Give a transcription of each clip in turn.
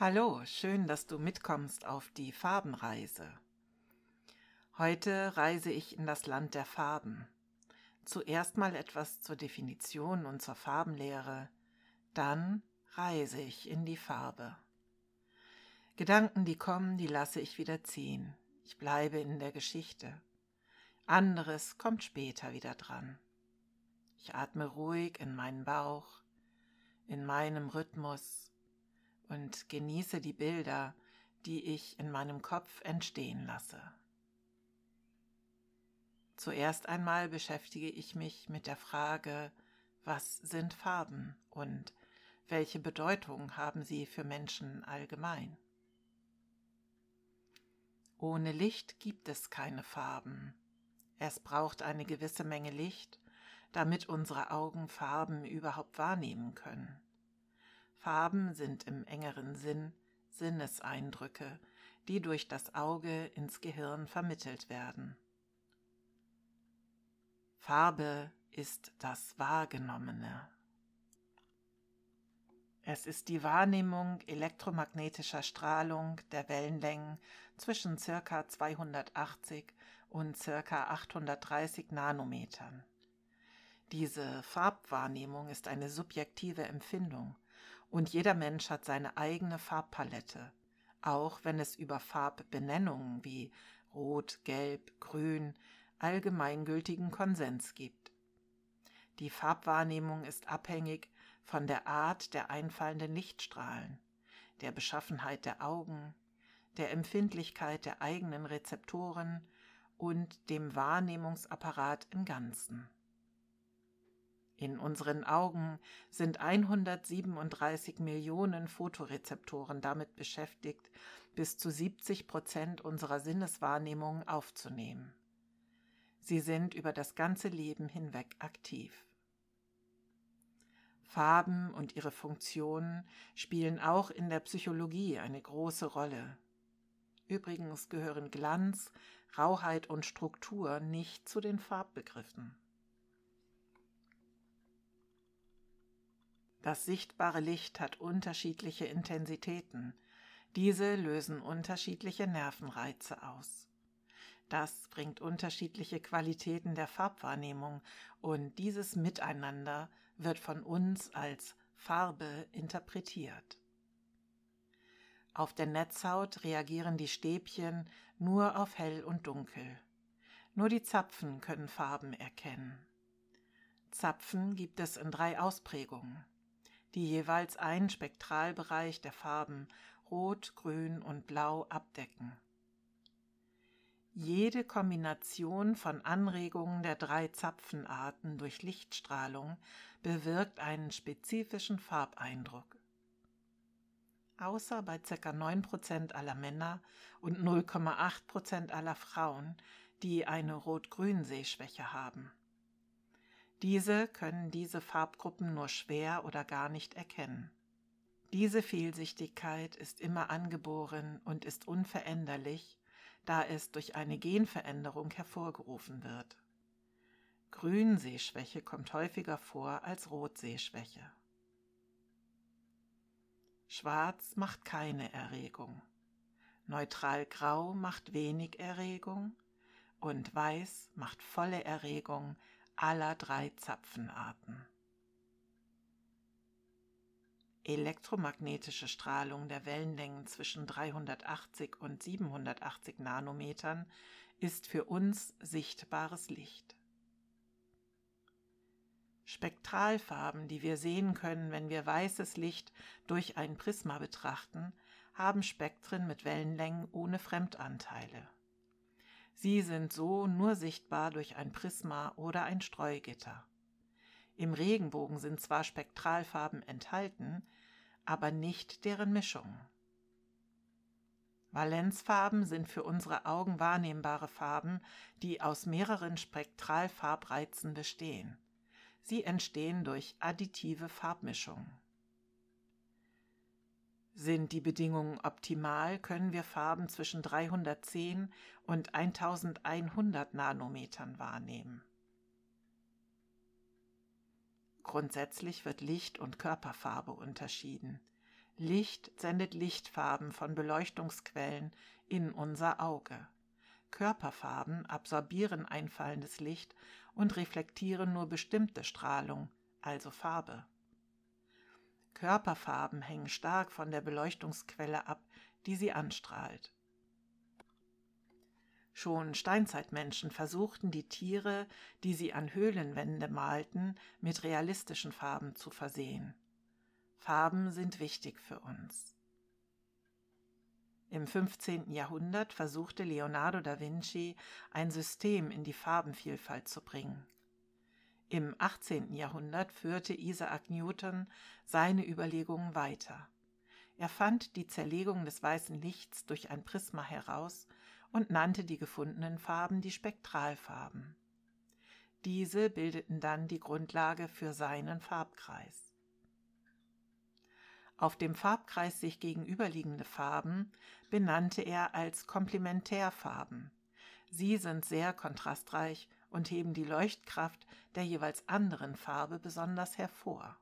Hallo, schön, dass du mitkommst auf die Farbenreise. Heute reise ich in das Land der Farben. Zuerst mal etwas zur Definition und zur Farbenlehre, dann reise ich in die Farbe. Gedanken, die kommen, die lasse ich wieder ziehen. Ich bleibe in der Geschichte. Anderes kommt später wieder dran. Ich atme ruhig in meinen Bauch, in meinem Rhythmus und genieße die Bilder, die ich in meinem Kopf entstehen lasse. Zuerst einmal beschäftige ich mich mit der Frage, was sind Farben und welche Bedeutung haben sie für Menschen allgemein? Ohne Licht gibt es keine Farben. Es braucht eine gewisse Menge Licht, damit unsere Augen Farben überhaupt wahrnehmen können. Farben sind im engeren Sinn Sinneseindrücke, die durch das Auge ins Gehirn vermittelt werden. Farbe ist das Wahrgenommene. Es ist die Wahrnehmung elektromagnetischer Strahlung der Wellenlängen zwischen ca. 280 und ca. 830 Nanometern. Diese Farbwahrnehmung ist eine subjektive Empfindung und jeder Mensch hat seine eigene Farbpalette, auch wenn es über Farbbenennungen wie Rot, Gelb, Grün allgemeingültigen Konsens gibt. Die Farbwahrnehmung ist abhängig von der Art der einfallenden Lichtstrahlen, der Beschaffenheit der Augen, der Empfindlichkeit der eigenen Rezeptoren und dem Wahrnehmungsapparat im Ganzen. In unseren Augen sind 137 Millionen Fotorezeptoren damit beschäftigt, bis zu 70 Prozent unserer Sinneswahrnehmung aufzunehmen. Sie sind über das ganze Leben hinweg aktiv. Farben und ihre Funktionen spielen auch in der Psychologie eine große Rolle. Übrigens gehören Glanz, Rauheit und Struktur nicht zu den Farbbegriffen. Das sichtbare Licht hat unterschiedliche Intensitäten. Diese lösen unterschiedliche Nervenreize aus. Das bringt unterschiedliche Qualitäten der Farbwahrnehmung und dieses Miteinander wird von uns als Farbe interpretiert. Auf der Netzhaut reagieren die Stäbchen nur auf hell und dunkel. Nur die Zapfen können Farben erkennen. Zapfen gibt es in drei Ausprägungen die jeweils einen Spektralbereich der Farben Rot, Grün und Blau abdecken. Jede Kombination von Anregungen der drei Zapfenarten durch Lichtstrahlung bewirkt einen spezifischen Farbeindruck. Außer bei ca. 9% aller Männer und 0,8% aller Frauen, die eine Rot-Grün-Sehschwäche haben. Diese können diese Farbgruppen nur schwer oder gar nicht erkennen. Diese Fehlsichtigkeit ist immer angeboren und ist unveränderlich, da es durch eine Genveränderung hervorgerufen wird. Grünsehschwäche kommt häufiger vor als Rotsehschwäche. Schwarz macht keine Erregung. Neutral grau macht wenig Erregung und weiß macht volle Erregung aller drei Zapfenarten. Elektromagnetische Strahlung der Wellenlängen zwischen 380 und 780 Nanometern ist für uns sichtbares Licht. Spektralfarben, die wir sehen können, wenn wir weißes Licht durch ein Prisma betrachten, haben Spektren mit Wellenlängen ohne Fremdanteile. Sie sind so nur sichtbar durch ein Prisma oder ein Streugitter. Im Regenbogen sind zwar Spektralfarben enthalten, aber nicht deren Mischung. Valenzfarben sind für unsere Augen wahrnehmbare Farben, die aus mehreren Spektralfarbreizen bestehen. Sie entstehen durch additive Farbmischung. Sind die Bedingungen optimal, können wir Farben zwischen 310 und 1100 Nanometern wahrnehmen. Grundsätzlich wird Licht und Körperfarbe unterschieden. Licht sendet Lichtfarben von Beleuchtungsquellen in unser Auge. Körperfarben absorbieren einfallendes Licht und reflektieren nur bestimmte Strahlung, also Farbe. Körperfarben hängen stark von der Beleuchtungsquelle ab, die sie anstrahlt. Schon Steinzeitmenschen versuchten die Tiere, die sie an Höhlenwände malten, mit realistischen Farben zu versehen. Farben sind wichtig für uns. Im 15. Jahrhundert versuchte Leonardo da Vinci ein System in die Farbenvielfalt zu bringen. Im 18. Jahrhundert führte Isaac Newton seine Überlegungen weiter. Er fand die Zerlegung des weißen Lichts durch ein Prisma heraus und nannte die gefundenen Farben die Spektralfarben. Diese bildeten dann die Grundlage für seinen Farbkreis. Auf dem Farbkreis sich gegenüberliegende Farben benannte er als Komplementärfarben. Sie sind sehr kontrastreich und heben die Leuchtkraft der jeweils anderen Farbe besonders hervor.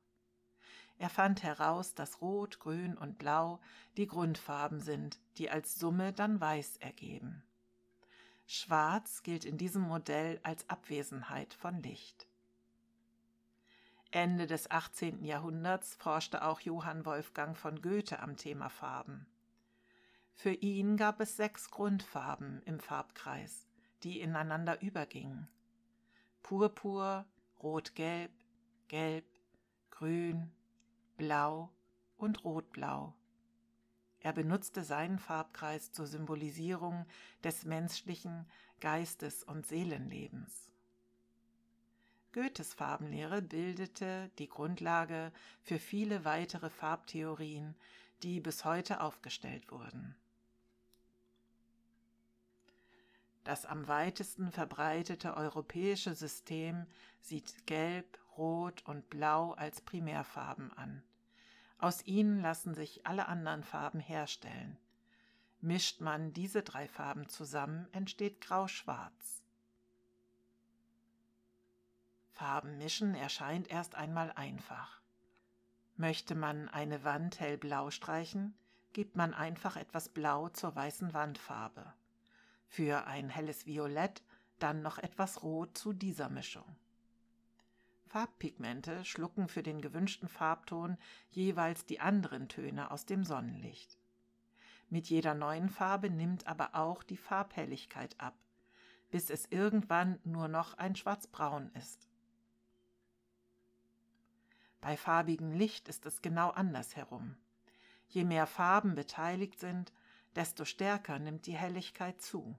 Er fand heraus, dass Rot, Grün und Blau die Grundfarben sind, die als Summe dann Weiß ergeben. Schwarz gilt in diesem Modell als Abwesenheit von Licht. Ende des 18. Jahrhunderts forschte auch Johann Wolfgang von Goethe am Thema Farben. Für ihn gab es sechs Grundfarben im Farbkreis, die ineinander übergingen. Purpur, Rot-Gelb, Gelb, Grün, Blau und Rotblau. Er benutzte seinen Farbkreis zur Symbolisierung des menschlichen Geistes und Seelenlebens. Goethes Farbenlehre bildete die Grundlage für viele weitere Farbtheorien, die bis heute aufgestellt wurden. Das am weitesten verbreitete europäische System sieht Gelb, Rot und Blau als Primärfarben an. Aus ihnen lassen sich alle anderen Farben herstellen. Mischt man diese drei Farben zusammen, entsteht Grau-Schwarz. Farben mischen erscheint erst einmal einfach. Möchte man eine Wand hellblau streichen, gibt man einfach etwas Blau zur weißen Wandfarbe. Für ein helles Violett dann noch etwas Rot zu dieser Mischung. Farbpigmente schlucken für den gewünschten Farbton jeweils die anderen Töne aus dem Sonnenlicht. Mit jeder neuen Farbe nimmt aber auch die Farbhelligkeit ab, bis es irgendwann nur noch ein Schwarzbraun ist. Bei farbigem Licht ist es genau andersherum. Je mehr Farben beteiligt sind, desto stärker nimmt die Helligkeit zu.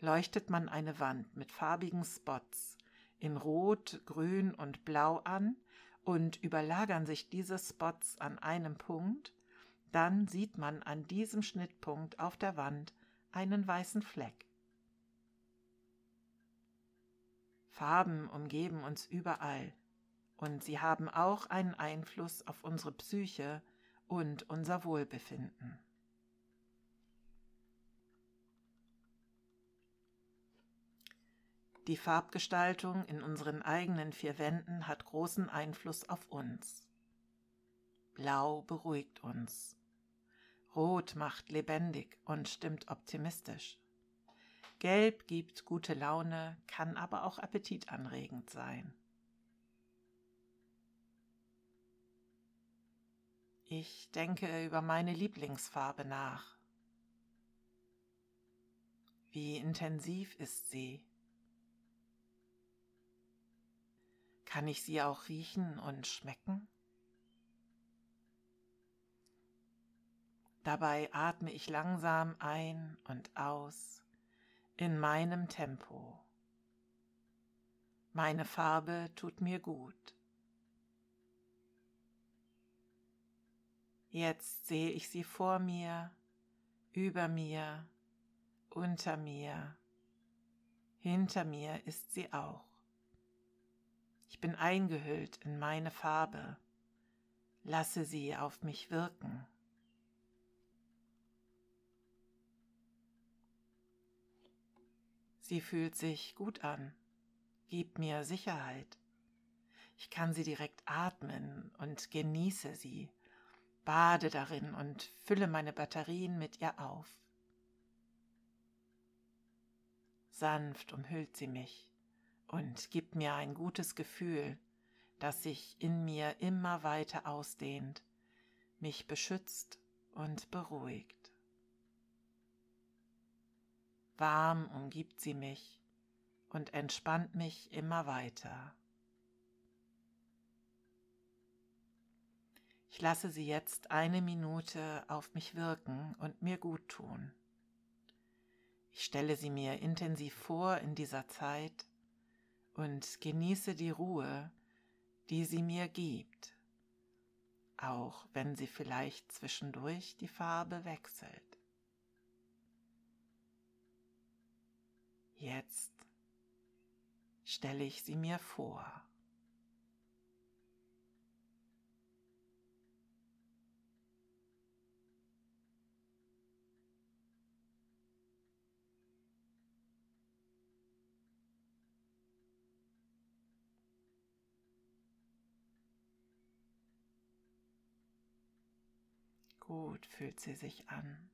Leuchtet man eine Wand mit farbigen Spots, in Rot, Grün und Blau an und überlagern sich diese Spots an einem Punkt, dann sieht man an diesem Schnittpunkt auf der Wand einen weißen Fleck. Farben umgeben uns überall und sie haben auch einen Einfluss auf unsere Psyche und unser Wohlbefinden. Die Farbgestaltung in unseren eigenen vier Wänden hat großen Einfluss auf uns. Blau beruhigt uns. Rot macht lebendig und stimmt optimistisch. Gelb gibt gute Laune, kann aber auch appetitanregend sein. Ich denke über meine Lieblingsfarbe nach. Wie intensiv ist sie? Kann ich sie auch riechen und schmecken? Dabei atme ich langsam ein und aus in meinem Tempo. Meine Farbe tut mir gut. Jetzt sehe ich sie vor mir, über mir, unter mir, hinter mir ist sie auch. Ich bin eingehüllt in meine Farbe. Lasse sie auf mich wirken. Sie fühlt sich gut an, gibt mir Sicherheit. Ich kann sie direkt atmen und genieße sie, bade darin und fülle meine Batterien mit ihr auf. Sanft umhüllt sie mich und gibt mir ein gutes Gefühl, das sich in mir immer weiter ausdehnt, mich beschützt und beruhigt. Warm umgibt sie mich und entspannt mich immer weiter. Ich lasse sie jetzt eine Minute auf mich wirken und mir gut tun. Ich stelle sie mir intensiv vor in dieser Zeit und genieße die Ruhe, die sie mir gibt, auch wenn sie vielleicht zwischendurch die Farbe wechselt. Jetzt stelle ich sie mir vor. Gut fühlt sie sich an.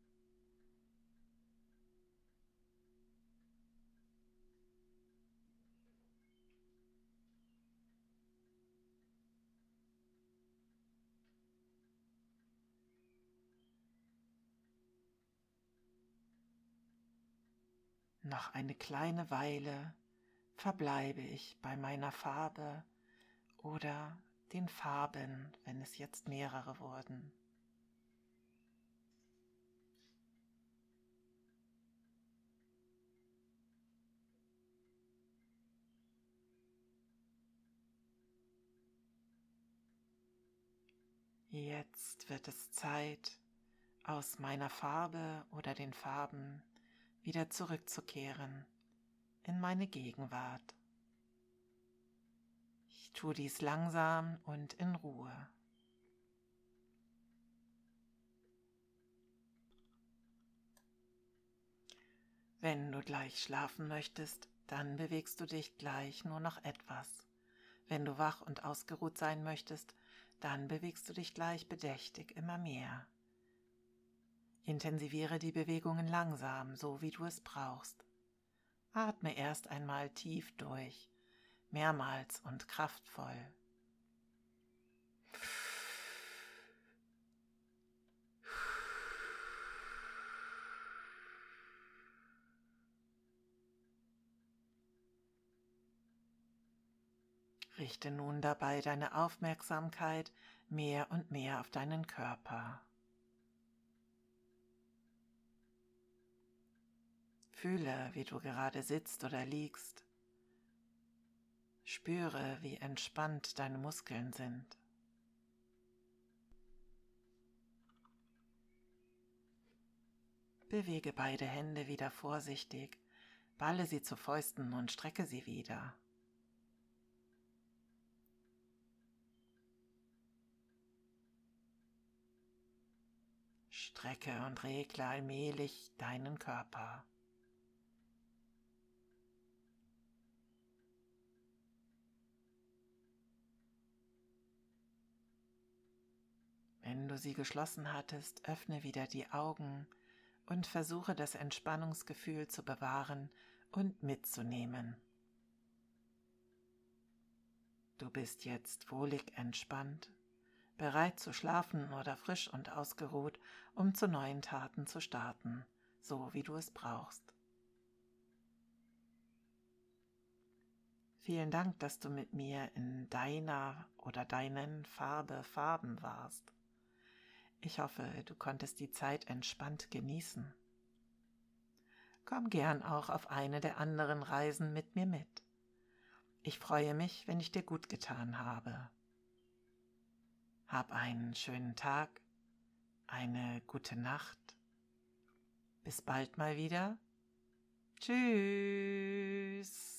Noch eine kleine Weile verbleibe ich bei meiner Farbe oder den Farben, wenn es jetzt mehrere wurden. Jetzt wird es Zeit, aus meiner Farbe oder den Farben wieder zurückzukehren in meine Gegenwart. Ich tue dies langsam und in Ruhe. Wenn du gleich schlafen möchtest, dann bewegst du dich gleich nur noch etwas. Wenn du wach und ausgeruht sein möchtest, dann bewegst du dich gleich bedächtig immer mehr. Intensiviere die Bewegungen langsam, so wie du es brauchst. Atme erst einmal tief durch, mehrmals und kraftvoll. Richte nun dabei deine Aufmerksamkeit mehr und mehr auf deinen Körper. Fühle, wie du gerade sitzt oder liegst. Spüre, wie entspannt deine Muskeln sind. Bewege beide Hände wieder vorsichtig, balle sie zu Fäusten und strecke sie wieder. Strecke und regle allmählich deinen Körper. Wenn du sie geschlossen hattest, öffne wieder die Augen und versuche das Entspannungsgefühl zu bewahren und mitzunehmen. Du bist jetzt wohlig entspannt, bereit zu schlafen oder frisch und ausgeruht, um zu neuen Taten zu starten, so wie du es brauchst. Vielen Dank, dass du mit mir in deiner oder deinen Farbe Farben warst. Ich hoffe, du konntest die Zeit entspannt genießen. Komm gern auch auf eine der anderen Reisen mit mir mit. Ich freue mich, wenn ich dir gut getan habe. Hab einen schönen Tag, eine gute Nacht. Bis bald mal wieder. Tschüss.